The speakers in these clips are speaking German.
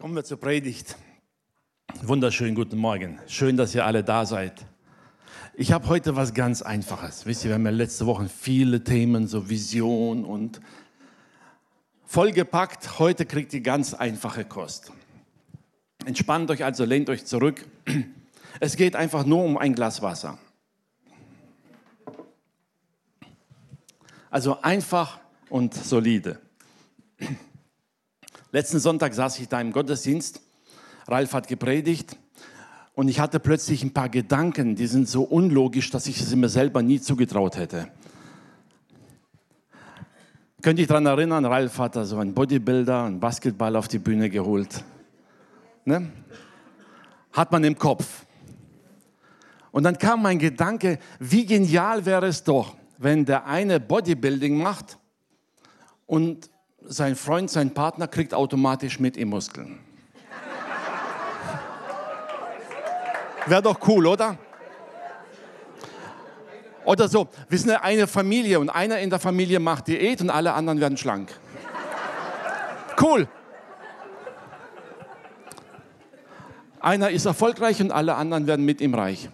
Kommen wir zur Predigt. Wunderschönen guten Morgen. Schön, dass ihr alle da seid. Ich habe heute was ganz Einfaches. Wisst ihr, wir haben ja letzte Woche viele Themen, so Vision und vollgepackt. Heute kriegt ihr ganz einfache Kost. Entspannt euch also, lehnt euch zurück. Es geht einfach nur um ein Glas Wasser. Also einfach und solide. Letzten Sonntag saß ich da im Gottesdienst. Ralf hat gepredigt und ich hatte plötzlich ein paar Gedanken, die sind so unlogisch, dass ich es mir selber nie zugetraut hätte. Könnt ihr daran erinnern, Ralf hat da so einen Bodybuilder, einen Basketball auf die Bühne geholt. Ne? Hat man im Kopf. Und dann kam mein Gedanke, wie genial wäre es doch, wenn der eine Bodybuilding macht und sein Freund, sein Partner kriegt automatisch mit ihm Muskeln. Wäre doch cool, oder? Oder so, wir sind eine Familie und einer in der Familie macht Diät und alle anderen werden schlank. Cool. Einer ist erfolgreich und alle anderen werden mit ihm reich.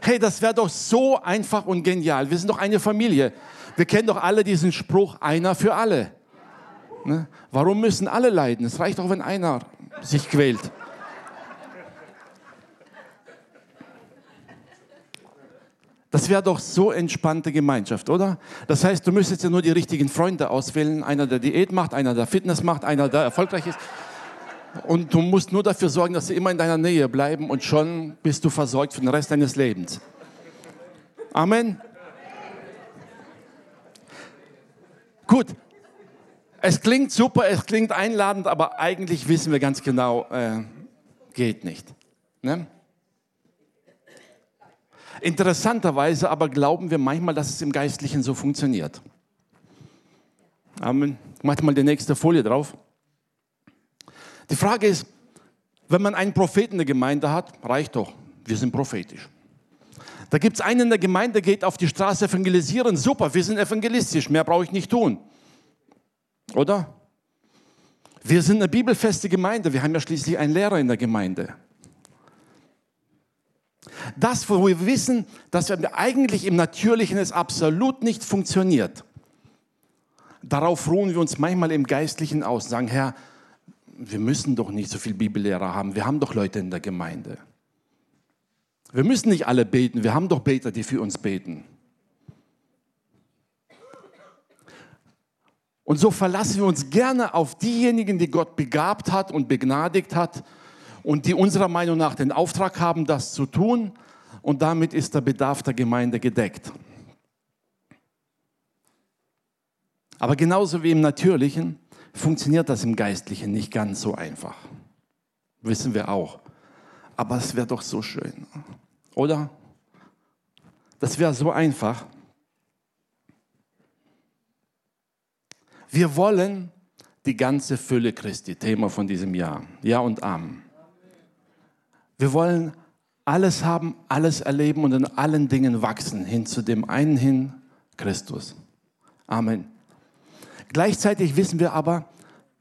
Hey, das wäre doch so einfach und genial. Wir sind doch eine Familie. Wir kennen doch alle diesen Spruch, einer für alle. Ne? Warum müssen alle leiden? Es reicht doch, wenn einer sich quält. Das wäre doch so entspannte Gemeinschaft, oder? Das heißt, du müsstest ja nur die richtigen Freunde auswählen. Einer, der Diät macht, einer, der Fitness macht, einer, der erfolgreich ist. Und du musst nur dafür sorgen, dass sie immer in deiner Nähe bleiben und schon bist du versorgt für den Rest deines Lebens. Amen. Gut, es klingt super, es klingt einladend, aber eigentlich wissen wir ganz genau, äh, geht nicht. Ne? Interessanterweise aber glauben wir manchmal, dass es im Geistlichen so funktioniert. Amen. Mach mal die nächste Folie drauf. Die Frage ist, wenn man einen Propheten in der Gemeinde hat, reicht doch, wir sind prophetisch. Da gibt es einen in der Gemeinde, geht auf die Straße evangelisieren. Super, wir sind evangelistisch, mehr brauche ich nicht tun. Oder? Wir sind eine bibelfeste Gemeinde, wir haben ja schließlich einen Lehrer in der Gemeinde. Das, wo wir wissen, dass wir eigentlich im Natürlichen es absolut nicht funktioniert. Darauf ruhen wir uns manchmal im Geistlichen aus, sagen, Herr, wir müssen doch nicht so viel Bibellehrer haben, wir haben doch Leute in der Gemeinde. Wir müssen nicht alle beten, wir haben doch Beter, die für uns beten. Und so verlassen wir uns gerne auf diejenigen, die Gott begabt hat und begnadigt hat und die unserer Meinung nach den Auftrag haben, das zu tun. Und damit ist der Bedarf der Gemeinde gedeckt. Aber genauso wie im Natürlichen funktioniert das im Geistlichen nicht ganz so einfach. Wissen wir auch. Aber es wäre doch so schön. Oder? Das wäre so einfach. Wir wollen die ganze Fülle Christi, Thema von diesem Jahr. Ja und Amen. Wir wollen alles haben, alles erleben und in allen Dingen wachsen, hin zu dem einen hin, Christus. Amen. Gleichzeitig wissen wir aber,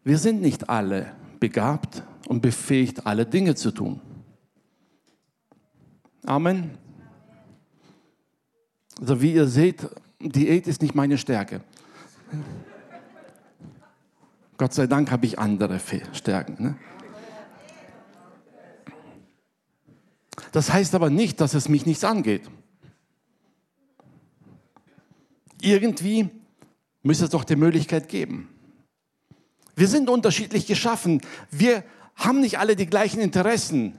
wir sind nicht alle begabt und befähigt, alle Dinge zu tun. Amen. Also wie ihr seht, Diät ist nicht meine Stärke. Gott sei Dank habe ich andere Stärken. Ne? Das heißt aber nicht, dass es mich nichts angeht. Irgendwie müsste es doch die Möglichkeit geben. Wir sind unterschiedlich geschaffen. Wir haben nicht alle die gleichen Interessen.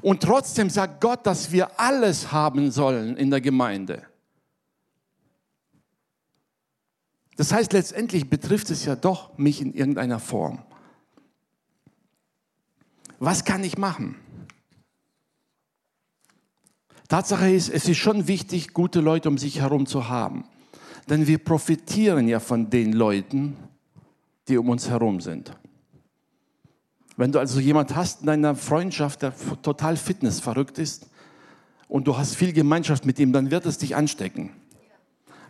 Und trotzdem sagt Gott, dass wir alles haben sollen in der Gemeinde. Das heißt, letztendlich betrifft es ja doch mich in irgendeiner Form. Was kann ich machen? Tatsache ist, es ist schon wichtig, gute Leute um sich herum zu haben. Denn wir profitieren ja von den Leuten, die um uns herum sind. Wenn du also jemand hast in deiner Freundschaft, der total fitnessverrückt ist und du hast viel Gemeinschaft mit ihm, dann wird es dich anstecken.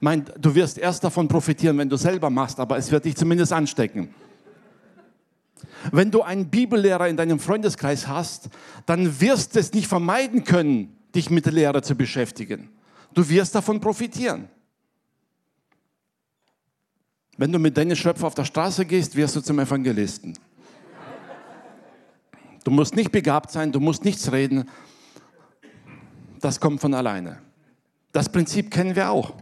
Mein, du wirst erst davon profitieren, wenn du selber machst, aber es wird dich zumindest anstecken. Wenn du einen Bibellehrer in deinem Freundeskreis hast, dann wirst du es nicht vermeiden können, dich mit der Lehre zu beschäftigen. Du wirst davon profitieren. Wenn du mit Dennis Schöpfer auf der Straße gehst, wirst du zum Evangelisten. Du musst nicht begabt sein, du musst nichts reden. Das kommt von alleine. Das Prinzip kennen wir auch.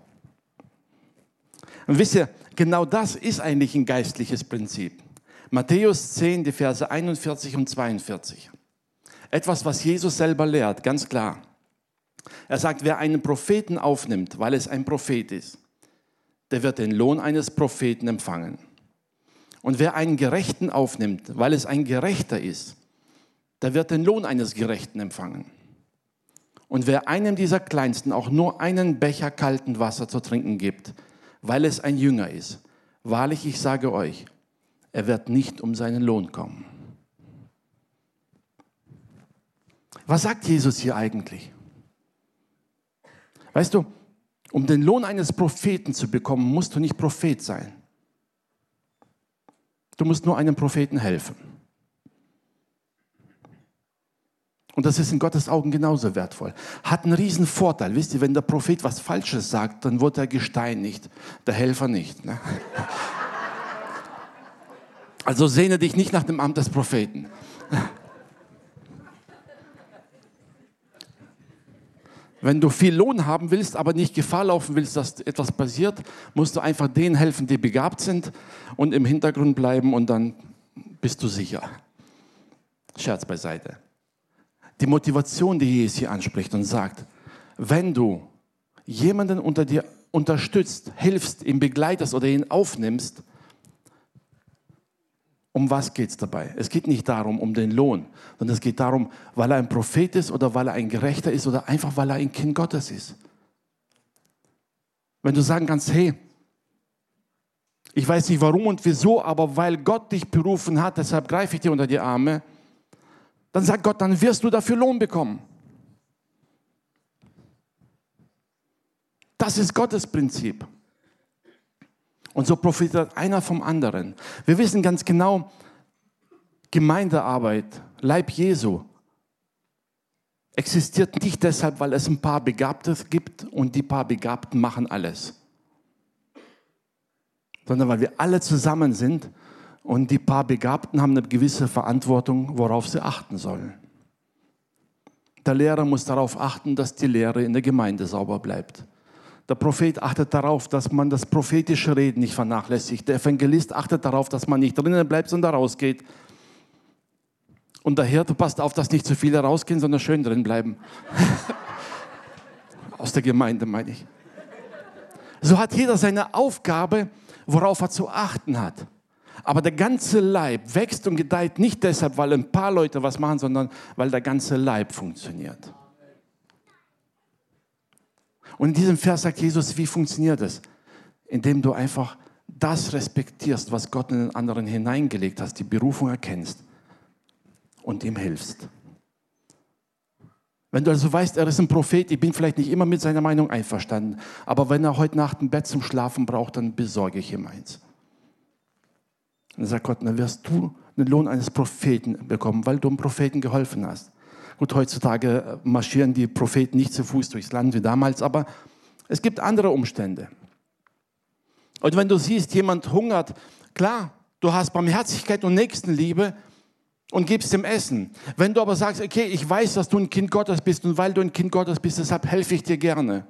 Und wisst ihr, genau das ist eigentlich ein geistliches Prinzip. Matthäus 10, die Verse 41 und 42. Etwas, was Jesus selber lehrt, ganz klar. Er sagt, wer einen Propheten aufnimmt, weil es ein Prophet ist, der wird den Lohn eines Propheten empfangen. Und wer einen Gerechten aufnimmt, weil es ein Gerechter ist, der wird den Lohn eines Gerechten empfangen. Und wer einem dieser Kleinsten auch nur einen Becher kalten Wasser zu trinken gibt, weil es ein Jünger ist, wahrlich, ich sage euch, er wird nicht um seinen Lohn kommen. Was sagt Jesus hier eigentlich? Weißt du, um den Lohn eines Propheten zu bekommen, musst du nicht Prophet sein. Du musst nur einem Propheten helfen. Und das ist in Gottes Augen genauso wertvoll. Hat einen riesen Vorteil. Wisst ihr, wenn der Prophet was Falsches sagt, dann wird er gesteinigt, der Helfer nicht. Ne? Also sehne dich nicht nach dem Amt des Propheten. Wenn du viel Lohn haben willst, aber nicht Gefahr laufen willst, dass etwas passiert, musst du einfach denen helfen, die begabt sind und im Hintergrund bleiben und dann bist du sicher. Scherz beiseite. Die Motivation, die Jesus hier anspricht und sagt, wenn du jemanden unter dir unterstützt, hilfst, ihn begleitest oder ihn aufnimmst, um was geht es dabei? Es geht nicht darum, um den Lohn, sondern es geht darum, weil er ein Prophet ist oder weil er ein Gerechter ist oder einfach weil er ein Kind Gottes ist. Wenn du sagen kannst, hey, ich weiß nicht warum und wieso, aber weil Gott dich berufen hat, deshalb greife ich dir unter die Arme, dann sagt Gott, dann wirst du dafür Lohn bekommen. Das ist Gottes Prinzip. Und so profitiert einer vom anderen. Wir wissen ganz genau, Gemeindearbeit, Leib Jesu, existiert nicht deshalb, weil es ein paar Begabte gibt und die paar Begabten machen alles. Sondern weil wir alle zusammen sind und die paar Begabten haben eine gewisse Verantwortung, worauf sie achten sollen. Der Lehrer muss darauf achten, dass die Lehre in der Gemeinde sauber bleibt. Der Prophet achtet darauf, dass man das prophetische Reden nicht vernachlässigt. Der Evangelist achtet darauf, dass man nicht drinnen bleibt, sondern rausgeht. Und der Hirte passt auf, dass nicht zu viele rausgehen, sondern schön drin bleiben. Aus der Gemeinde meine ich. So hat jeder seine Aufgabe, worauf er zu achten hat. Aber der ganze Leib wächst und gedeiht nicht deshalb, weil ein paar Leute was machen, sondern weil der ganze Leib funktioniert. Und in diesem Vers sagt Jesus, wie funktioniert es? Indem du einfach das respektierst, was Gott in den anderen hineingelegt hat, die Berufung erkennst und ihm hilfst. Wenn du also weißt, er ist ein Prophet, ich bin vielleicht nicht immer mit seiner Meinung einverstanden, aber wenn er heute Nacht ein Bett zum Schlafen braucht, dann besorge ich ihm eins. Und sagt Gott, dann wirst du den Lohn eines Propheten bekommen, weil du einem Propheten geholfen hast. Gut, heutzutage marschieren die Propheten nicht zu Fuß durchs Land wie damals, aber es gibt andere Umstände. Und wenn du siehst, jemand hungert, klar, du hast Barmherzigkeit und Nächstenliebe und gibst ihm Essen. Wenn du aber sagst, okay, ich weiß, dass du ein Kind Gottes bist und weil du ein Kind Gottes bist, deshalb helfe ich dir gerne.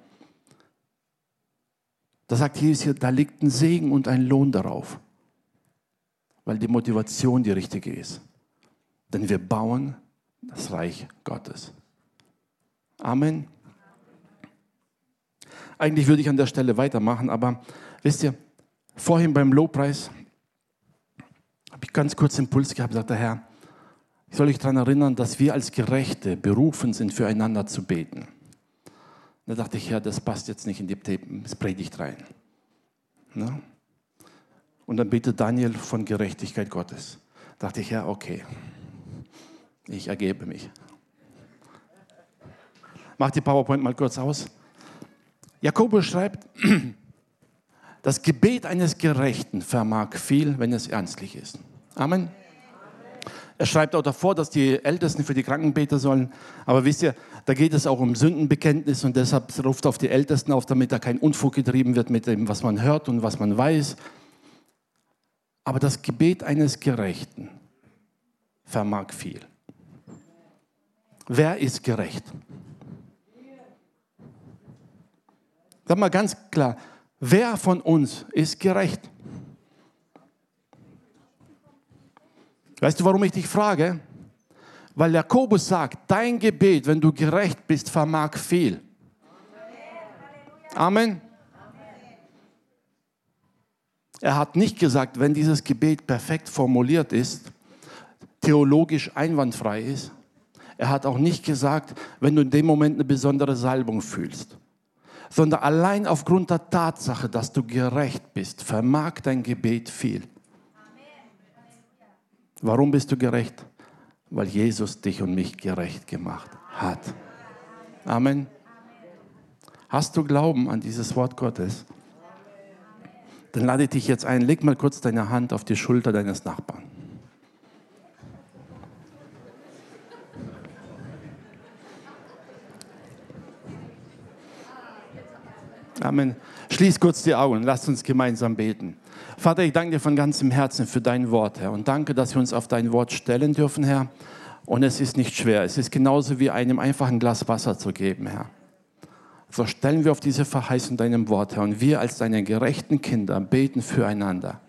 Da sagt Jesus hier, da liegt ein Segen und ein Lohn darauf, weil die Motivation die richtige ist. Denn wir bauen das Reich Gottes. Amen. Eigentlich würde ich an der Stelle weitermachen, aber wisst ihr, vorhin beim Lobpreis habe ich ganz kurz Impuls gehabt, sagte der Herr, ich soll euch daran erinnern, dass wir als Gerechte berufen sind, füreinander zu beten. Da dachte ich, ja, das passt jetzt nicht in die Predigt rein. Ne? Und dann betet Daniel von Gerechtigkeit Gottes. Da dachte ich, ja, okay. Ich ergebe mich. Mach die PowerPoint mal kurz aus. Jakobus schreibt, das Gebet eines Gerechten vermag viel, wenn es ernstlich ist. Amen. Er schreibt auch davor, dass die Ältesten für die Kranken beten sollen. Aber wisst ihr, da geht es auch um Sündenbekenntnis und deshalb ruft auf die Ältesten auf, damit da kein Unfug getrieben wird mit dem, was man hört und was man weiß. Aber das Gebet eines Gerechten vermag viel. Wer ist gerecht? Sag mal ganz klar, wer von uns ist gerecht? Weißt du, warum ich dich frage? Weil Jakobus sagt, dein Gebet, wenn du gerecht bist, vermag viel. Amen. Er hat nicht gesagt, wenn dieses Gebet perfekt formuliert ist, theologisch einwandfrei ist. Er hat auch nicht gesagt, wenn du in dem Moment eine besondere Salbung fühlst, sondern allein aufgrund der Tatsache, dass du gerecht bist, vermag dein Gebet viel. Warum bist du gerecht? Weil Jesus dich und mich gerecht gemacht hat. Amen. Hast du Glauben an dieses Wort Gottes? Dann lade ich dich jetzt ein, leg mal kurz deine Hand auf die Schulter deines Nachbarn. Amen. Schließ kurz die Augen, lass uns gemeinsam beten. Vater, ich danke dir von ganzem Herzen für dein Wort, Herr. Und danke, dass wir uns auf dein Wort stellen dürfen, Herr. Und es ist nicht schwer. Es ist genauso wie einem einfachen Glas Wasser zu geben, Herr. So stellen wir auf diese Verheißung deinem Wort, Herr. Und wir als deine gerechten Kinder beten füreinander.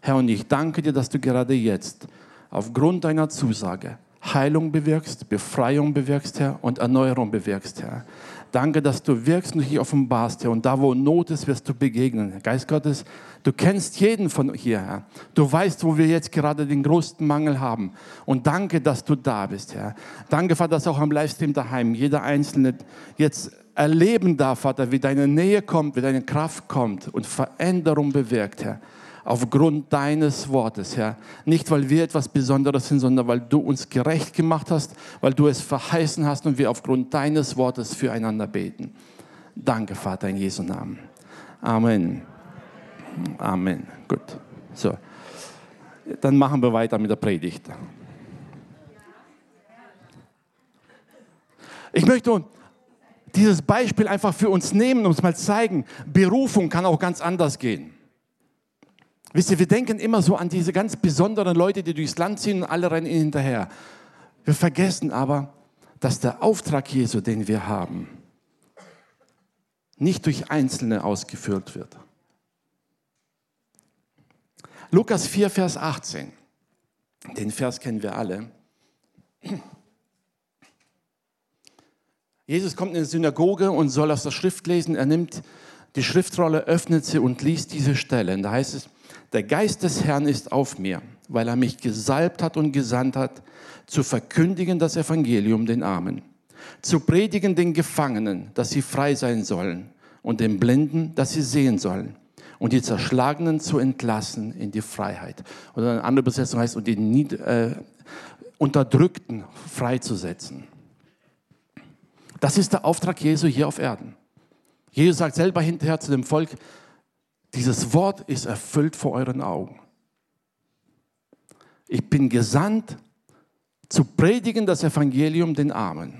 Herr, und ich danke dir, dass du gerade jetzt aufgrund deiner Zusage Heilung bewirkst, Befreiung bewirkst, Herr, und Erneuerung bewirkst, Herr. Danke, dass du wirkst und dich offenbarst, Herr. Und da, wo Not ist, wirst du begegnen. Geist Gottes, du kennst jeden von hier, Herr. Du weißt, wo wir jetzt gerade den größten Mangel haben. Und danke, dass du da bist, Herr. Danke, Vater, dass auch am Livestream daheim jeder Einzelne jetzt erleben darf, Vater, wie deine Nähe kommt, wie deine Kraft kommt und Veränderung bewirkt, Herr aufgrund deines Wortes, Herr. Nicht, weil wir etwas Besonderes sind, sondern weil du uns gerecht gemacht hast, weil du es verheißen hast und wir aufgrund deines Wortes füreinander beten. Danke, Vater, in Jesu Namen. Amen. Amen. Gut. So. Dann machen wir weiter mit der Predigt. Ich möchte dieses Beispiel einfach für uns nehmen und uns mal zeigen, Berufung kann auch ganz anders gehen. Wisst ihr, wir denken immer so an diese ganz besonderen Leute, die durchs Land ziehen und alle rennen ihnen hinterher. Wir vergessen aber, dass der Auftrag Jesu, den wir haben, nicht durch Einzelne ausgeführt wird. Lukas 4, Vers 18. Den Vers kennen wir alle. Jesus kommt in die Synagoge und soll aus der Schrift lesen. Er nimmt die Schriftrolle, öffnet sie und liest diese Stelle. Und da heißt es, der Geist des Herrn ist auf mir, weil er mich gesalbt hat und gesandt hat, zu verkündigen das Evangelium den Armen, zu predigen den Gefangenen, dass sie frei sein sollen, und den Blinden, dass sie sehen sollen, und die Zerschlagenen zu entlassen in die Freiheit. Oder eine andere Übersetzung heißt, und die Nied äh, Unterdrückten freizusetzen. Das ist der Auftrag Jesu hier auf Erden. Jesus sagt selber hinterher zu dem Volk, dieses Wort ist erfüllt vor euren Augen. Ich bin gesandt, zu predigen das Evangelium den Armen.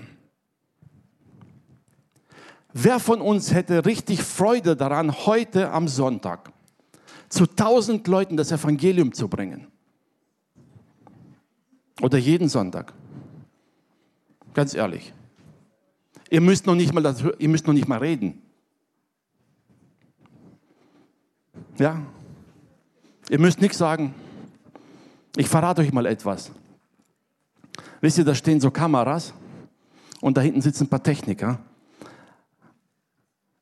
Wer von uns hätte richtig Freude daran, heute am Sonntag zu tausend Leuten das Evangelium zu bringen? Oder jeden Sonntag? Ganz ehrlich. Ihr müsst noch nicht mal, das, ihr müsst noch nicht mal reden. Ja? Ihr müsst nichts sagen. Ich verrate euch mal etwas. Wisst ihr, da stehen so Kameras und da hinten sitzen ein paar Techniker.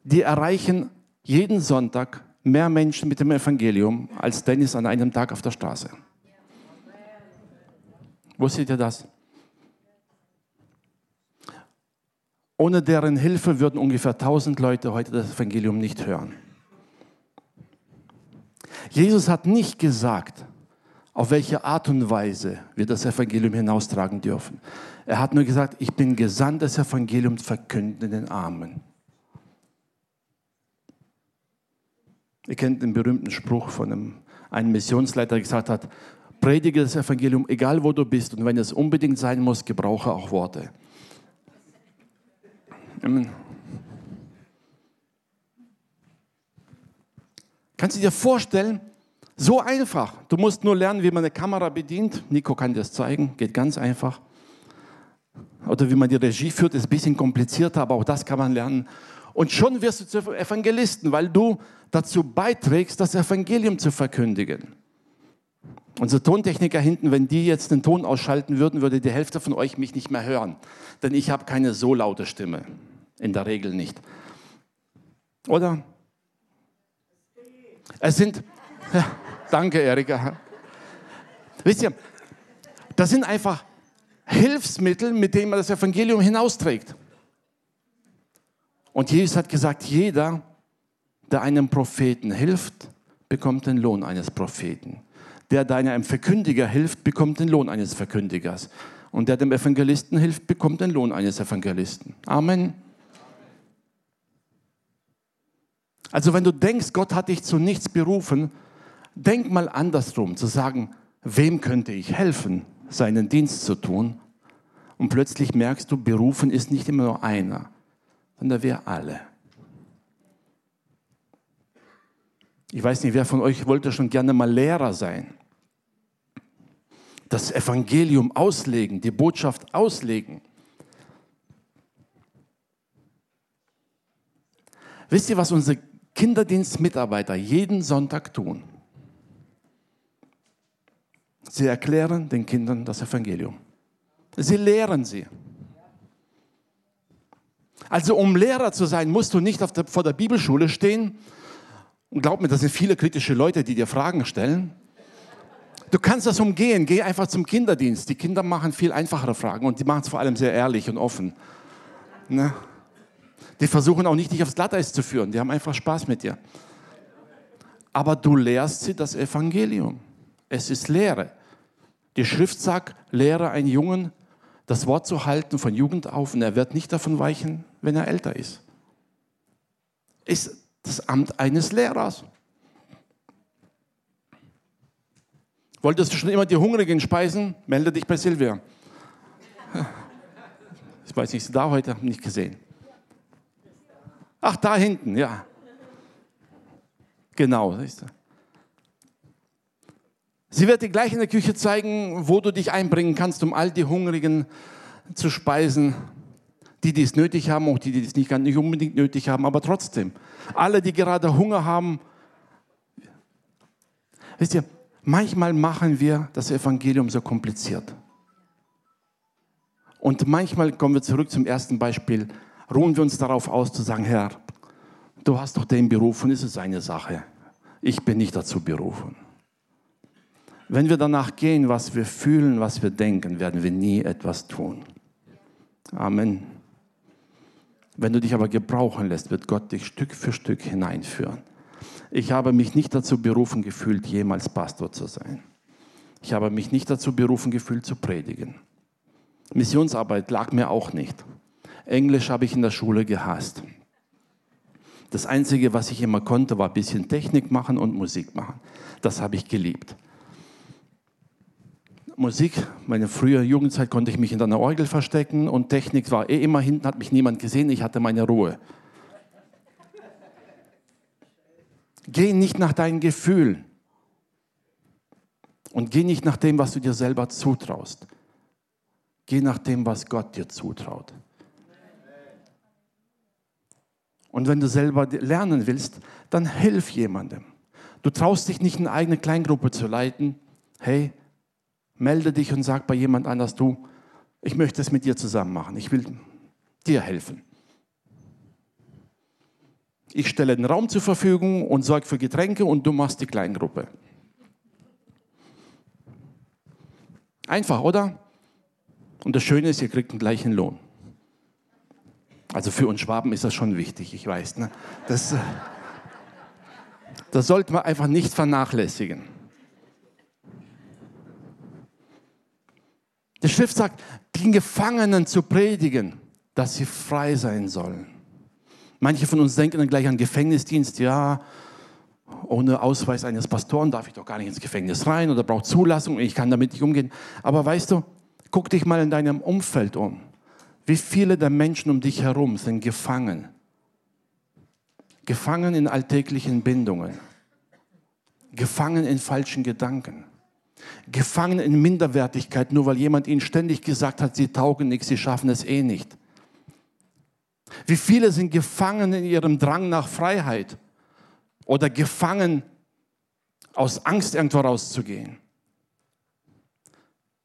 Die erreichen jeden Sonntag mehr Menschen mit dem Evangelium als Dennis an einem Tag auf der Straße. Wusstet ihr das? Ohne deren Hilfe würden ungefähr 1000 Leute heute das Evangelium nicht hören. Jesus hat nicht gesagt, auf welche Art und Weise wir das Evangelium hinaustragen dürfen. Er hat nur gesagt, ich bin gesandt, das Evangelium verkünden den Armen. Ihr kennt den berühmten Spruch von einem, einem Missionsleiter, der gesagt hat, Predige das Evangelium, egal wo du bist. Und wenn es unbedingt sein muss, gebrauche auch Worte. Amen. Kannst du dir vorstellen, so einfach. Du musst nur lernen, wie man eine Kamera bedient. Nico kann dir das zeigen, geht ganz einfach. Oder wie man die Regie führt, ist ein bisschen komplizierter, aber auch das kann man lernen. Und schon wirst du zu Evangelisten, weil du dazu beiträgst, das Evangelium zu verkündigen. Unsere Tontechniker hinten, wenn die jetzt den Ton ausschalten würden, würde die Hälfte von euch mich nicht mehr hören. Denn ich habe keine so laute Stimme. In der Regel nicht. Oder? Es sind, danke Erika. Wisst ihr, das sind einfach Hilfsmittel, mit denen man das Evangelium hinausträgt. Und Jesus hat gesagt, jeder, der einem Propheten hilft, bekommt den Lohn eines Propheten. Der, der einem Verkündiger hilft, bekommt den Lohn eines Verkündigers. Und der dem Evangelisten hilft, bekommt den Lohn eines Evangelisten. Amen. Also wenn du denkst, Gott hat dich zu nichts berufen, denk mal andersrum, zu sagen, wem könnte ich helfen, seinen Dienst zu tun? Und plötzlich merkst du, berufen ist nicht immer nur einer, sondern wir alle. Ich weiß nicht, wer von euch wollte schon gerne mal Lehrer sein das Evangelium auslegen, die Botschaft auslegen. Wisst ihr, was unsere Kinderdienstmitarbeiter jeden Sonntag tun? Sie erklären den Kindern das Evangelium. Sie lehren sie. Also um Lehrer zu sein, musst du nicht der, vor der Bibelschule stehen. Und glaub mir, das sind viele kritische Leute, die dir Fragen stellen. Du kannst das umgehen. Geh einfach zum Kinderdienst. Die Kinder machen viel einfachere Fragen und die machen es vor allem sehr ehrlich und offen. Ne? Die versuchen auch nicht, dich aufs Glatteis zu führen. Die haben einfach Spaß mit dir. Aber du lehrst sie das Evangelium. Es ist Lehre. Die Schrift sagt, lehre einen Jungen, das Wort zu halten von Jugend auf und er wird nicht davon weichen, wenn er älter ist. Ist das Amt eines Lehrers. Wolltest du schon immer die Hungrigen speisen? Melde dich bei Silvia. Ich weiß nicht, sie da heute? Nicht gesehen. Ach, da hinten, ja. Genau. Sie wird dir gleich in der Küche zeigen, wo du dich einbringen kannst, um all die Hungrigen zu speisen. Die, die es nötig haben, auch die, die es nicht, nicht unbedingt nötig haben, aber trotzdem. Alle, die gerade Hunger haben. Wisst ihr, Manchmal machen wir das Evangelium so kompliziert. Und manchmal kommen wir zurück zum ersten Beispiel, ruhen wir uns darauf aus zu sagen, Herr, du hast doch den berufen, ist es eine Sache. Ich bin nicht dazu berufen. Wenn wir danach gehen, was wir fühlen, was wir denken, werden wir nie etwas tun. Amen. Wenn du dich aber gebrauchen lässt, wird Gott dich Stück für Stück hineinführen. Ich habe mich nicht dazu berufen gefühlt, jemals Pastor zu sein. Ich habe mich nicht dazu berufen gefühlt, zu predigen. Missionsarbeit lag mir auch nicht. Englisch habe ich in der Schule gehasst. Das Einzige, was ich immer konnte, war ein bisschen Technik machen und Musik machen. Das habe ich geliebt. Musik, meine frühe Jugendzeit konnte ich mich in einer Orgel verstecken und Technik war eh immer hinten, hat mich niemand gesehen, ich hatte meine Ruhe. Geh nicht nach deinen Gefühlen und geh nicht nach dem, was du dir selber zutraust. Geh nach dem, was Gott dir zutraut. Und wenn du selber lernen willst, dann hilf jemandem. Du traust dich nicht, eine eigene Kleingruppe zu leiten. Hey, melde dich und sag bei jemand anders, du, ich möchte es mit dir zusammen machen. Ich will dir helfen. Ich stelle den Raum zur Verfügung und sorge für Getränke und du machst die Kleingruppe. Einfach, oder? Und das Schöne ist, ihr kriegt den gleichen Lohn. Also für uns Schwaben ist das schon wichtig, ich weiß. Ne? Das, das sollte man einfach nicht vernachlässigen. Die Schrift sagt, den Gefangenen zu predigen, dass sie frei sein sollen. Manche von uns denken dann gleich an Gefängnisdienst, ja, ohne Ausweis eines Pastoren darf ich doch gar nicht ins Gefängnis rein oder brauche Zulassung, ich kann damit nicht umgehen. Aber weißt du, guck dich mal in deinem Umfeld um. Wie viele der Menschen um dich herum sind gefangen? Gefangen in alltäglichen Bindungen. Gefangen in falschen Gedanken. Gefangen in Minderwertigkeit, nur weil jemand ihnen ständig gesagt hat, sie taugen nichts, sie schaffen es eh nicht. Wie viele sind gefangen in ihrem Drang nach Freiheit oder gefangen aus Angst irgendwo rauszugehen.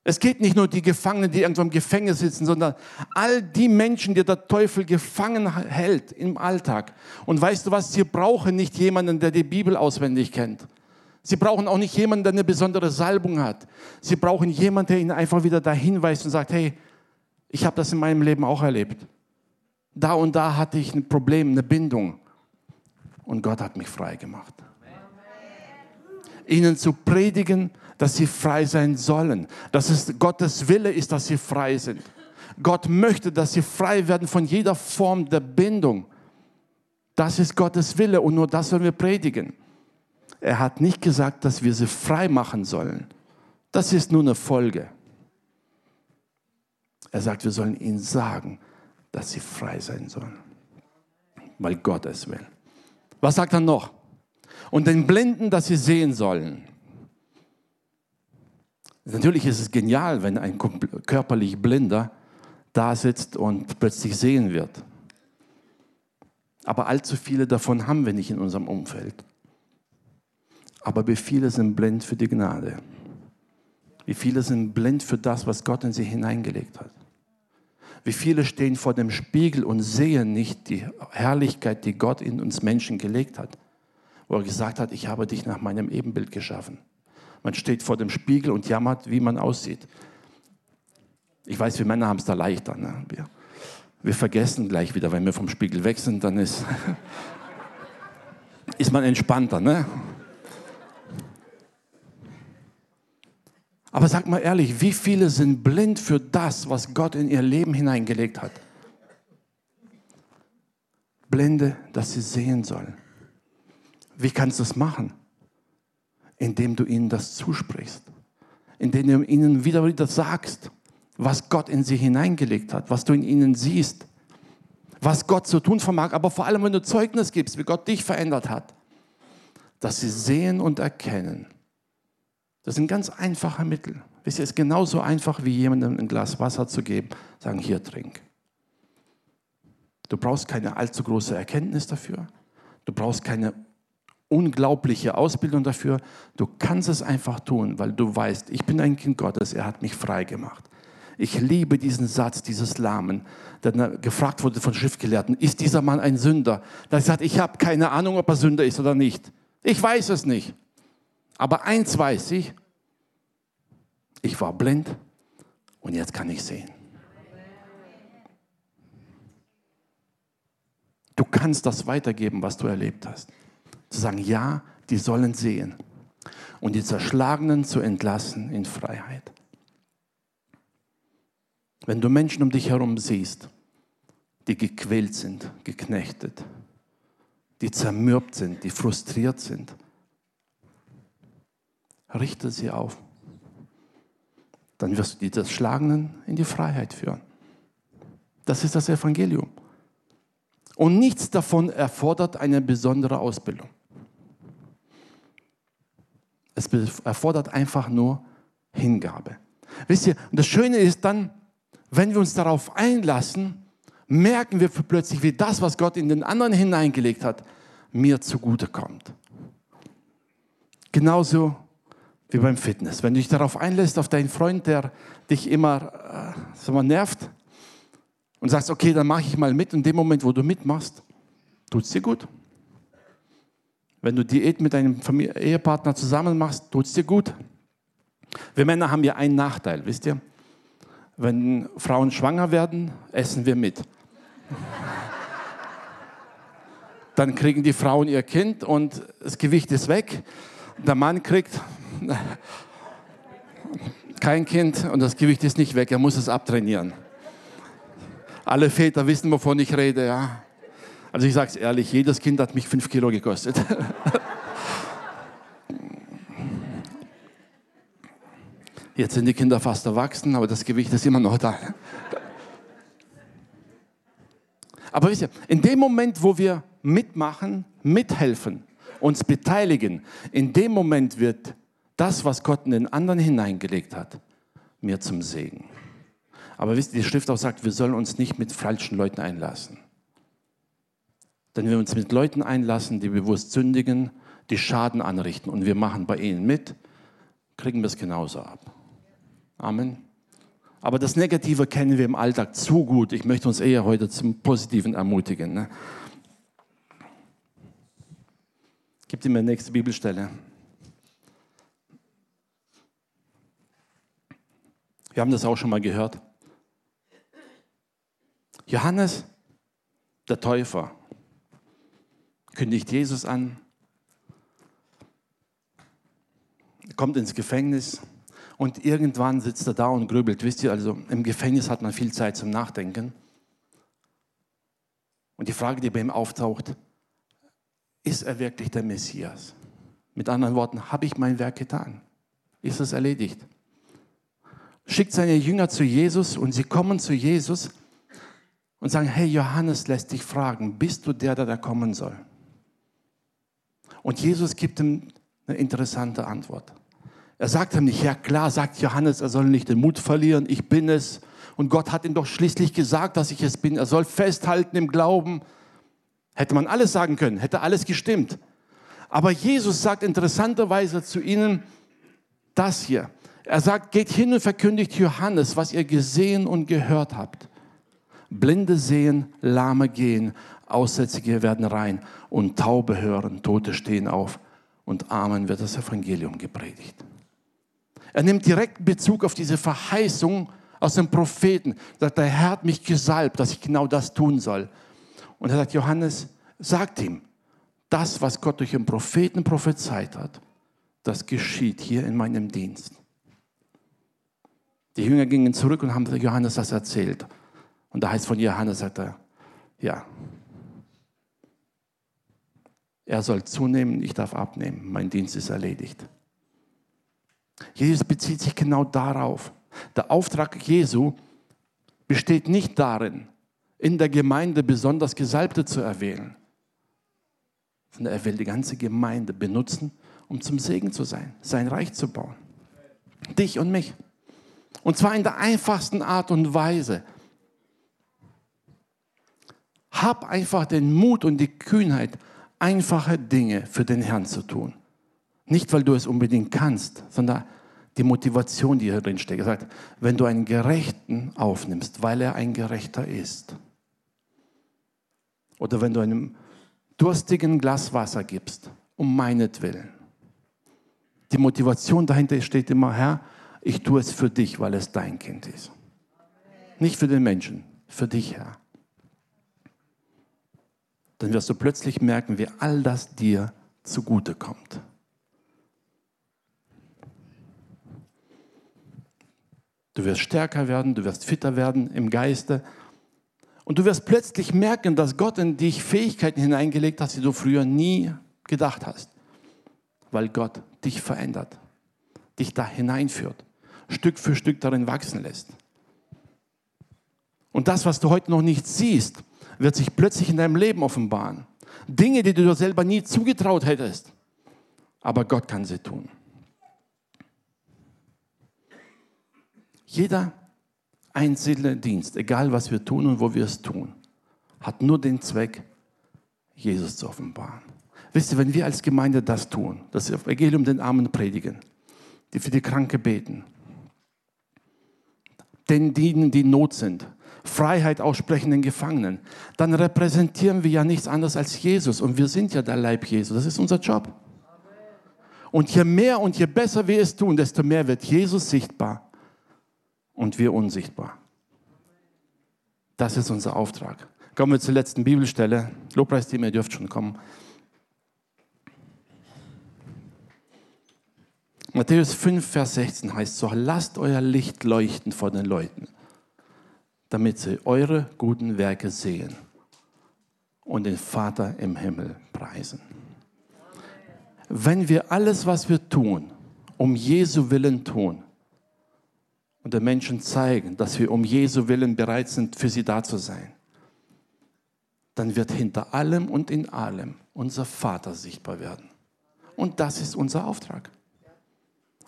Es geht nicht nur die Gefangenen, die irgendwo im Gefängnis sitzen, sondern all die Menschen, die der Teufel gefangen hält im Alltag. Und weißt du was, sie brauchen nicht jemanden, der die Bibel auswendig kennt. Sie brauchen auch nicht jemanden, der eine besondere Salbung hat. Sie brauchen jemanden, der ihnen einfach wieder dahin weist und sagt, hey, ich habe das in meinem Leben auch erlebt. Da und da hatte ich ein Problem, eine Bindung. Und Gott hat mich frei gemacht. Ihnen zu predigen, dass sie frei sein sollen. Dass es Gottes Wille ist, dass sie frei sind. Gott möchte, dass sie frei werden von jeder Form der Bindung. Das ist Gottes Wille und nur das sollen wir predigen. Er hat nicht gesagt, dass wir sie frei machen sollen. Das ist nur eine Folge. Er sagt, wir sollen ihnen sagen, dass sie frei sein sollen, weil Gott es will. Was sagt er noch? Und den Blinden, dass sie sehen sollen. Natürlich ist es genial, wenn ein körperlich Blinder da sitzt und plötzlich sehen wird. Aber allzu viele davon haben wir nicht in unserem Umfeld. Aber wie viele sind blind für die Gnade? Wie viele sind blind für das, was Gott in sie hineingelegt hat? Wie viele stehen vor dem Spiegel und sehen nicht die Herrlichkeit, die Gott in uns Menschen gelegt hat? Wo er gesagt hat, ich habe dich nach meinem Ebenbild geschaffen. Man steht vor dem Spiegel und jammert, wie man aussieht. Ich weiß, wir Männer haben es da leichter. Ne? Wir, wir vergessen gleich wieder, wenn wir vom Spiegel weg sind, dann ist, ist man entspannter. Ne? Aber sag mal ehrlich, wie viele sind blind für das, was Gott in ihr Leben hineingelegt hat? Blinde, dass sie sehen sollen. Wie kannst du es machen? Indem du ihnen das zusprichst. Indem du ihnen wieder wieder sagst, was Gott in sie hineingelegt hat, was du in ihnen siehst, was Gott zu tun vermag, aber vor allem, wenn du Zeugnis gibst, wie Gott dich verändert hat, dass sie sehen und erkennen, das sind ganz einfache Mittel. Es ist genauso einfach, wie jemandem ein Glas Wasser zu geben, sagen, hier trink. Du brauchst keine allzu große Erkenntnis dafür. Du brauchst keine unglaubliche Ausbildung dafür. Du kannst es einfach tun, weil du weißt, ich bin ein Kind Gottes, er hat mich frei gemacht. Ich liebe diesen Satz, dieses Lahmen, der gefragt wurde von Schriftgelehrten, ist dieser Mann ein Sünder? Da sagt, ich habe keine Ahnung, ob er Sünder ist oder nicht. Ich weiß es nicht. Aber eins weiß ich, ich war blind und jetzt kann ich sehen. Du kannst das weitergeben, was du erlebt hast. Zu sagen, ja, die sollen sehen. Und die Zerschlagenen zu entlassen in Freiheit. Wenn du Menschen um dich herum siehst, die gequält sind, geknechtet, die zermürbt sind, die frustriert sind, richte sie auf. Dann wirst du die Zerschlagenen in die Freiheit führen. Das ist das Evangelium. Und nichts davon erfordert eine besondere Ausbildung. Es erfordert einfach nur Hingabe. Wisst ihr, und das Schöne ist dann, wenn wir uns darauf einlassen, merken wir plötzlich, wie das, was Gott in den anderen hineingelegt hat, mir zugute kommt. Genauso wie beim Fitness. Wenn du dich darauf einlässt, auf deinen Freund, der dich immer äh, mal nervt und sagst, okay, dann mache ich mal mit. In dem Moment, wo du mitmachst, tut es dir gut. Wenn du Diät mit deinem Ehepartner zusammen machst, tut es dir gut. Wir Männer haben ja einen Nachteil, wisst ihr? Wenn Frauen schwanger werden, essen wir mit. Dann kriegen die Frauen ihr Kind und das Gewicht ist weg. Der Mann kriegt kein Kind und das Gewicht ist nicht weg, er muss es abtrainieren. Alle Väter wissen, wovon ich rede, ja. Also ich sage es ehrlich, jedes Kind hat mich fünf Kilo gekostet. Jetzt sind die Kinder fast erwachsen, aber das Gewicht ist immer noch da. Aber wisst ihr, in dem Moment, wo wir mitmachen, mithelfen, uns beteiligen, in dem Moment wird das, was Gott in den anderen hineingelegt hat, mir zum Segen. Aber wisst ihr, die Schrift auch sagt, wir sollen uns nicht mit falschen Leuten einlassen. Denn wenn wir uns mit Leuten einlassen, die bewusst sündigen, die Schaden anrichten und wir machen bei ihnen mit, kriegen wir es genauso ab. Amen. Aber das Negative kennen wir im Alltag zu gut. Ich möchte uns eher heute zum Positiven ermutigen. Ne? Gib dir mir die nächste Bibelstelle. Wir haben das auch schon mal gehört. Johannes, der Täufer, kündigt Jesus an, kommt ins Gefängnis und irgendwann sitzt er da und grübelt. Wisst ihr, also im Gefängnis hat man viel Zeit zum Nachdenken. Und die Frage, die bei ihm auftaucht, ist er wirklich der Messias? Mit anderen Worten, habe ich mein Werk getan? Ist es erledigt? Schickt seine Jünger zu Jesus und sie kommen zu Jesus und sagen, hey, Johannes lässt dich fragen, bist du der, der da kommen soll? Und Jesus gibt ihm eine interessante Antwort. Er sagt ihm nicht, ja klar, sagt Johannes, er soll nicht den Mut verlieren, ich bin es. Und Gott hat ihm doch schließlich gesagt, dass ich es bin. Er soll festhalten im Glauben. Hätte man alles sagen können, hätte alles gestimmt. Aber Jesus sagt interessanterweise zu ihnen das hier. Er sagt, geht hin und verkündigt Johannes, was ihr gesehen und gehört habt. Blinde sehen, Lahme gehen, Aussätzige werden rein und Taube hören, Tote stehen auf und Armen wird das Evangelium gepredigt. Er nimmt direkt Bezug auf diese Verheißung aus dem Propheten. Sagt, der Herr hat mich gesalbt, dass ich genau das tun soll. Und er sagt, Johannes, sagt ihm, das, was Gott durch den Propheten prophezeit hat, das geschieht hier in meinem Dienst. Die Jünger gingen zurück und haben Johannes das erzählt. Und da heißt von Johannes, sagt er, ja, er soll zunehmen, ich darf abnehmen, mein Dienst ist erledigt. Jesus bezieht sich genau darauf. Der Auftrag Jesu besteht nicht darin, in der Gemeinde besonders Gesalbte zu erwählen, sondern er will die ganze Gemeinde benutzen, um zum Segen zu sein, sein Reich zu bauen. Dich und mich. Und zwar in der einfachsten Art und Weise. Hab einfach den Mut und die Kühnheit, einfache Dinge für den Herrn zu tun. Nicht, weil du es unbedingt kannst, sondern die Motivation, die hier drin steckt. Er sagt, wenn du einen Gerechten aufnimmst, weil er ein Gerechter ist, oder wenn du einem durstigen Glas Wasser gibst, um meinetwillen. Die Motivation dahinter steht immer, Herr, ich tue es für dich, weil es dein Kind ist. Nicht für den Menschen, für dich, Herr. Dann wirst du plötzlich merken, wie all das dir zugute kommt. Du wirst stärker werden, du wirst fitter werden im Geiste. Und du wirst plötzlich merken, dass Gott in dich Fähigkeiten hineingelegt hat, die du früher nie gedacht hast. Weil Gott dich verändert, dich da hineinführt, Stück für Stück darin wachsen lässt. Und das, was du heute noch nicht siehst, wird sich plötzlich in deinem Leben offenbaren. Dinge, die du dir selber nie zugetraut hättest. Aber Gott kann sie tun. Jeder einzelne Dienst, egal was wir tun und wo wir es tun, hat nur den Zweck, Jesus zu offenbaren. Wisst ihr, wenn wir als Gemeinde das tun, das Evangelium den Armen predigen, die für die Kranke beten, den dienen, die in Not sind, Freiheit aussprechen den Gefangenen, dann repräsentieren wir ja nichts anderes als Jesus und wir sind ja der Leib Jesu. Das ist unser Job. Und je mehr und je besser wir es tun, desto mehr wird Jesus sichtbar und wir unsichtbar. Das ist unser Auftrag. Kommen wir zur letzten Bibelstelle. Lobpreisteam, ihr dürft schon kommen. Matthäus 5, Vers 16 heißt so, lasst euer Licht leuchten vor den Leuten, damit sie eure guten Werke sehen und den Vater im Himmel preisen. Wenn wir alles, was wir tun, um Jesu Willen tun, und den Menschen zeigen, dass wir um Jesu Willen bereit sind, für sie da zu sein, dann wird hinter allem und in allem unser Vater sichtbar werden. Und das ist unser Auftrag.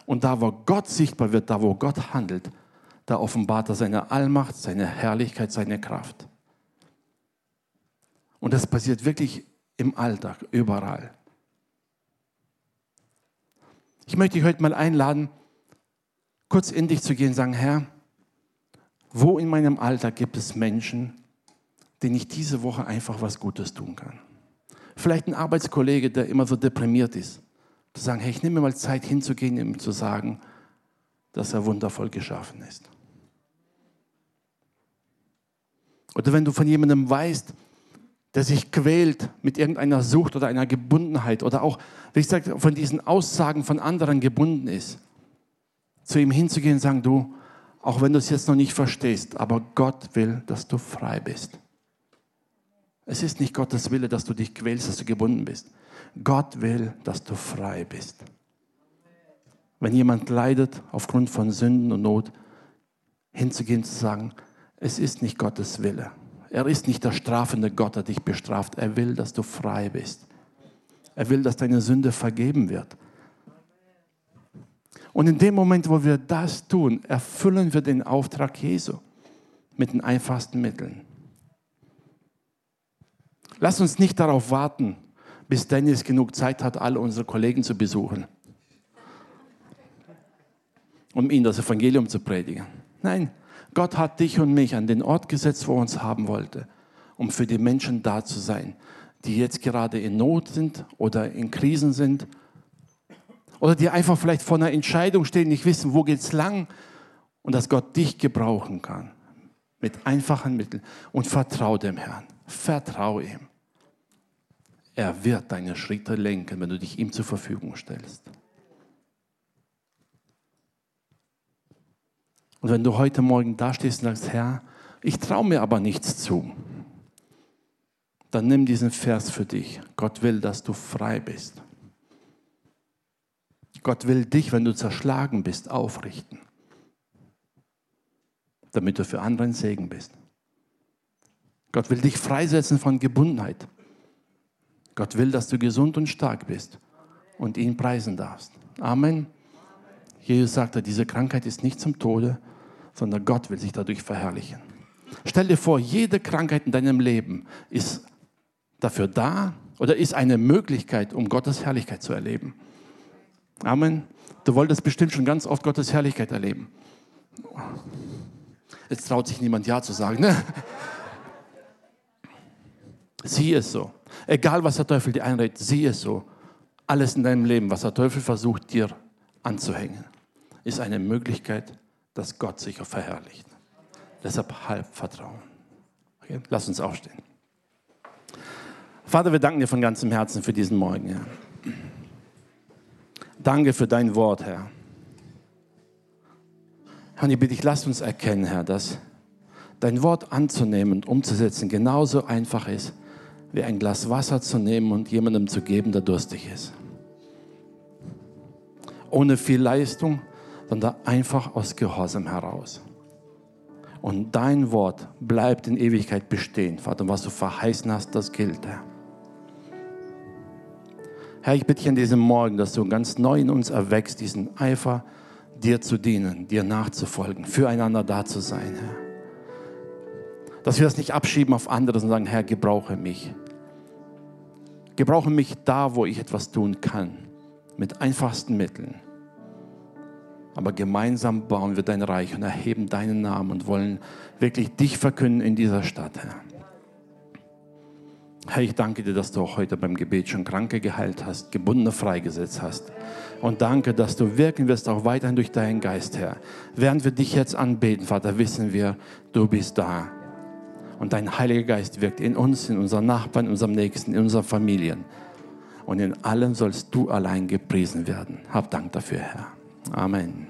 Und da, wo Gott sichtbar wird, da, wo Gott handelt, da offenbart er seine Allmacht, seine Herrlichkeit, seine Kraft. Und das passiert wirklich im Alltag, überall. Ich möchte dich heute mal einladen, kurz in dich zu gehen und sagen, Herr, wo in meinem Alltag gibt es Menschen, denen ich diese Woche einfach was Gutes tun kann? Vielleicht ein Arbeitskollege, der immer so deprimiert ist. Zu sagen, hey, ich nehme mir mal Zeit hinzugehen, ihm zu sagen, dass er wundervoll geschaffen ist. Oder wenn du von jemandem weißt, der sich quält mit irgendeiner Sucht oder einer Gebundenheit oder auch, wie ich sage, von diesen Aussagen von anderen gebunden ist, zu ihm hinzugehen und sagen, du, auch wenn du es jetzt noch nicht verstehst, aber Gott will, dass du frei bist. Es ist nicht Gottes Wille, dass du dich quälst, dass du gebunden bist. Gott will, dass du frei bist. Wenn jemand leidet aufgrund von Sünden und Not, hinzugehen und zu sagen, es ist nicht Gottes Wille. Er ist nicht der strafende Gott, der dich bestraft. Er will, dass du frei bist. Er will, dass deine Sünde vergeben wird. Und in dem Moment, wo wir das tun, erfüllen wir den Auftrag Jesu mit den einfachsten Mitteln. Lass uns nicht darauf warten, bis Dennis genug Zeit hat, alle unsere Kollegen zu besuchen, um ihnen das Evangelium zu predigen. Nein, Gott hat dich und mich an den Ort gesetzt, wo er uns haben wollte, um für die Menschen da zu sein, die jetzt gerade in Not sind oder in Krisen sind oder die einfach vielleicht vor einer Entscheidung stehen, nicht wissen, wo geht es lang und dass Gott dich gebrauchen kann mit einfachen Mitteln und vertraue dem Herrn. Vertraue ihm. Er wird deine Schritte lenken, wenn du dich ihm zur Verfügung stellst. Und wenn du heute Morgen da stehst und sagst, Herr, ich traue mir aber nichts zu, dann nimm diesen Vers für dich. Gott will, dass du frei bist. Gott will dich, wenn du zerschlagen bist, aufrichten, damit du für andere ein Segen bist. Gott will dich freisetzen von Gebundenheit. Gott will, dass du gesund und stark bist und ihn preisen darfst. Amen. Jesus sagte, diese Krankheit ist nicht zum Tode, sondern Gott will sich dadurch verherrlichen. Stell dir vor, jede Krankheit in deinem Leben ist dafür da oder ist eine Möglichkeit, um Gottes Herrlichkeit zu erleben. Amen. Du wolltest bestimmt schon ganz oft Gottes Herrlichkeit erleben. Jetzt traut sich niemand Ja zu sagen. Ne? Sieh es so. Egal, was der Teufel dir einredet, sieh es so. Alles in deinem Leben, was der Teufel versucht, dir anzuhängen, ist eine Möglichkeit, dass Gott sich verherrlicht. Deshalb halb Vertrauen. Okay? Lass uns aufstehen. Vater, wir danken dir von ganzem Herzen für diesen Morgen, Herr. Danke für dein Wort, Herr. Herr, ich bitte dich, lass uns erkennen, Herr, dass dein Wort anzunehmen und umzusetzen genauso einfach ist, wie ein Glas Wasser zu nehmen und jemandem zu geben, der durstig ist. Ohne viel Leistung, sondern einfach aus Gehorsam heraus. Und dein Wort bleibt in Ewigkeit bestehen, Vater. Und was du verheißen hast, das gilt, Herr. Herr, ich bitte dich an diesem Morgen, dass du ganz neu in uns erwächst, diesen Eifer, dir zu dienen, dir nachzufolgen, füreinander da zu sein, Herr. Dass wir das nicht abschieben auf andere, sondern sagen, Herr, gebrauche mich. Gebrauche mich da, wo ich etwas tun kann, mit einfachsten Mitteln. Aber gemeinsam bauen wir dein Reich und erheben deinen Namen und wollen wirklich dich verkünden in dieser Stadt, Herr. Herr, ich danke dir, dass du auch heute beim Gebet schon Kranke geheilt hast, Gebundene freigesetzt hast. Und danke, dass du wirken wirst auch weiterhin durch deinen Geist, Herr. Während wir dich jetzt anbeten, Vater, wissen wir, du bist da. Und dein Heiliger Geist wirkt in uns, in unseren Nachbarn, in unserem Nächsten, in unseren Familien. Und in allem sollst du allein gepriesen werden. Hab Dank dafür, Herr. Amen.